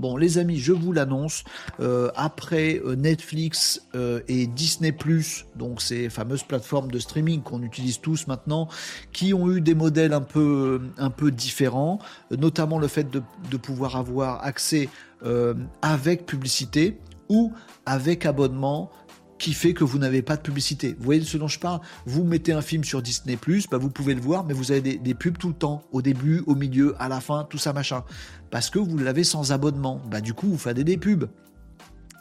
Bon, les amis, je vous l'annonce, euh, après euh, Netflix euh, et Disney ⁇ donc ces fameuses plateformes de streaming qu'on utilise tous maintenant, qui ont eu des modèles un peu, différents, notamment le fait de pouvoir avoir accès avec publicité ou avec abonnement qui fait que vous n'avez pas de publicité. Vous voyez ce dont je parle? Vous mettez un film sur Disney+, bah vous pouvez le voir, mais vous avez des, pubs tout le temps, au début, au milieu, à la fin, tout ça machin. Parce que vous l'avez sans abonnement. Bah du coup, vous faites des pubs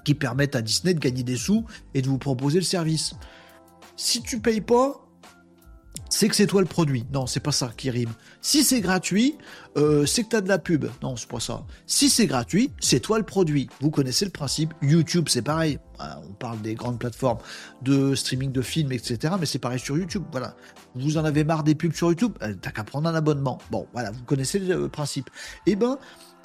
qui permettent à Disney de gagner des sous et de vous proposer le service. Si tu payes pas, c'est que c'est toi le produit. Non, c'est pas ça qui rime. Si c'est gratuit, euh, c'est que tu as de la pub. Non, c'est pas ça. Si c'est gratuit, c'est toi le produit. Vous connaissez le principe. YouTube, c'est pareil. On parle des grandes plateformes de streaming de films, etc. Mais c'est pareil sur YouTube. Voilà. Vous en avez marre des pubs sur YouTube? Euh, T'as qu'à prendre un abonnement. Bon, voilà, vous connaissez le principe. Eh ben,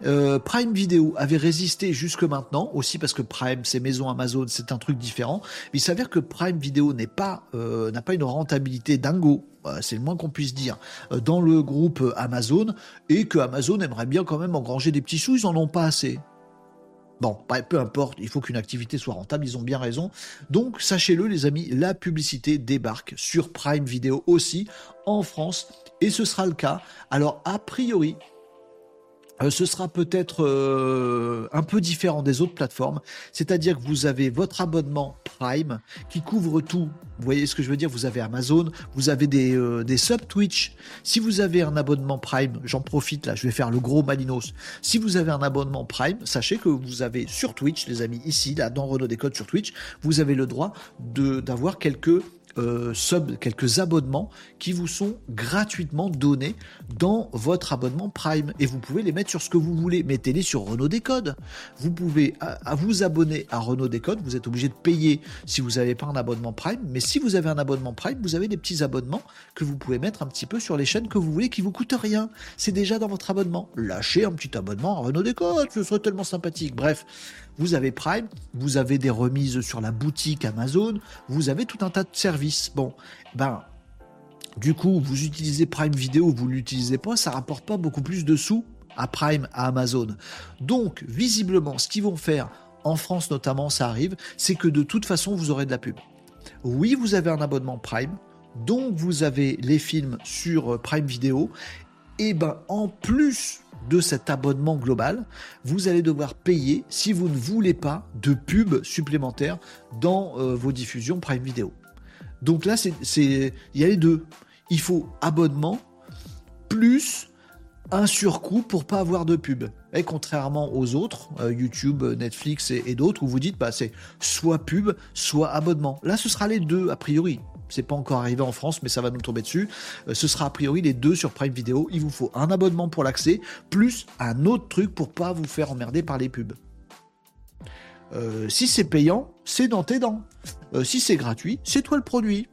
euh, Prime Video avait résisté jusque maintenant, aussi parce que Prime, c'est maison Amazon, c'est un truc différent. il s'avère que Prime Video n'est pas, n'a pas une rentabilité dingo, c'est le moins qu'on puisse dire, dans le groupe Amazon, et que Amazon aimerait bien quand même engranger des petits sous, ils en ont pas assez. Bon, peu importe, il faut qu'une activité soit rentable, ils ont bien raison. Donc, sachez-le, les amis, la publicité débarque sur Prime Video aussi en France, et ce sera le cas. Alors, a priori, euh, ce sera peut-être euh, un peu différent des autres plateformes, c'est-à-dire que vous avez votre abonnement Prime qui couvre tout. Vous voyez ce que je veux dire? Vous avez Amazon, vous avez des, euh, des sub Twitch. Si vous avez un abonnement Prime, j'en profite là, je vais faire le gros Malinos. Si vous avez un abonnement Prime, sachez que vous avez sur Twitch, les amis, ici, là, dans Renault Décode sur Twitch, vous avez le droit d'avoir quelques euh, sub, quelques abonnements qui vous sont gratuitement donnés dans votre abonnement Prime. Et vous pouvez les mettre sur ce que vous voulez. Mettez-les sur Renault Décode. Vous pouvez à, vous abonner à Renault Décode. Vous êtes obligé de payer si vous n'avez pas un abonnement Prime. Mais si vous avez un abonnement Prime, vous avez des petits abonnements que vous pouvez mettre un petit peu sur les chaînes que vous voulez qui vous coûtent rien. C'est déjà dans votre abonnement. Lâchez un petit abonnement à Renault Décode. Ce serait tellement sympathique. Bref, vous avez Prime, vous avez des remises sur la boutique Amazon, vous avez tout un tas de services. Bon, ben, du coup, vous utilisez Prime Vidéo, vous l'utilisez pas, ça rapporte pas beaucoup plus de sous à Prime, à Amazon. Donc, visiblement, ce qu'ils vont faire, en France notamment, ça arrive, c'est que de toute façon, vous aurez de la pub. Oui, vous avez un abonnement Prime, donc vous avez les films sur Prime Vidéo, et ben en plus de cet abonnement global, vous allez devoir payer si vous ne voulez pas de pub supplémentaires dans euh, vos diffusions Prime Video. Donc là, c'est, il y a les deux. Il faut abonnement plus un surcoût pour pas avoir de pub. Et contrairement aux autres, euh, YouTube, Netflix et, d'autres, où vous dites, bah, c'est soit pub, soit abonnement. Là, ce sera les deux, a priori. C'est pas encore arrivé en France, mais ça va nous tomber dessus. Euh, ce sera a priori les deux sur Prime Video. Il vous faut un abonnement pour l'accès, plus un autre truc pour pas vous faire emmerder par les pubs. Euh, si c'est payant, c'est dans tes dents. Euh, si c'est gratuit, c'est toi le produit.